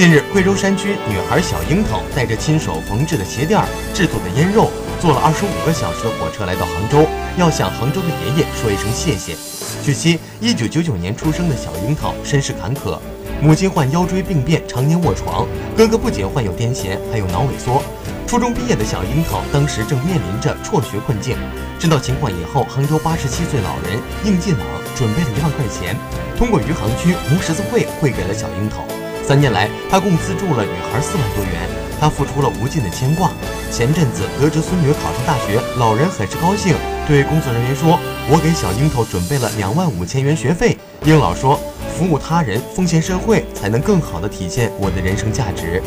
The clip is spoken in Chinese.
近日，贵州山区女孩小樱桃带着亲手缝制的鞋垫、制作的腌肉，坐了二十五个小时的火车来到杭州，要向杭州的爷爷说一声谢谢。据悉，一九九九年出生的小樱桃身世坎坷，母亲患腰椎病变，常年卧床；哥哥不仅患有癫痫，还有脑萎缩。初中毕业的小樱桃当时正面临着辍学困境，知道情况以后，杭州八十七岁老人应进朗准备了一万块钱，通过余杭区红十字会汇给了小樱桃。三年来，他共资助了女孩四万多元，他付出了无尽的牵挂。前阵子得知孙女考上大学，老人很是高兴，对工作人员说：“我给小樱桃准备了两万五千元学费。”英老说：“服务他人，奉献社会，才能更好地体现我的人生价值。”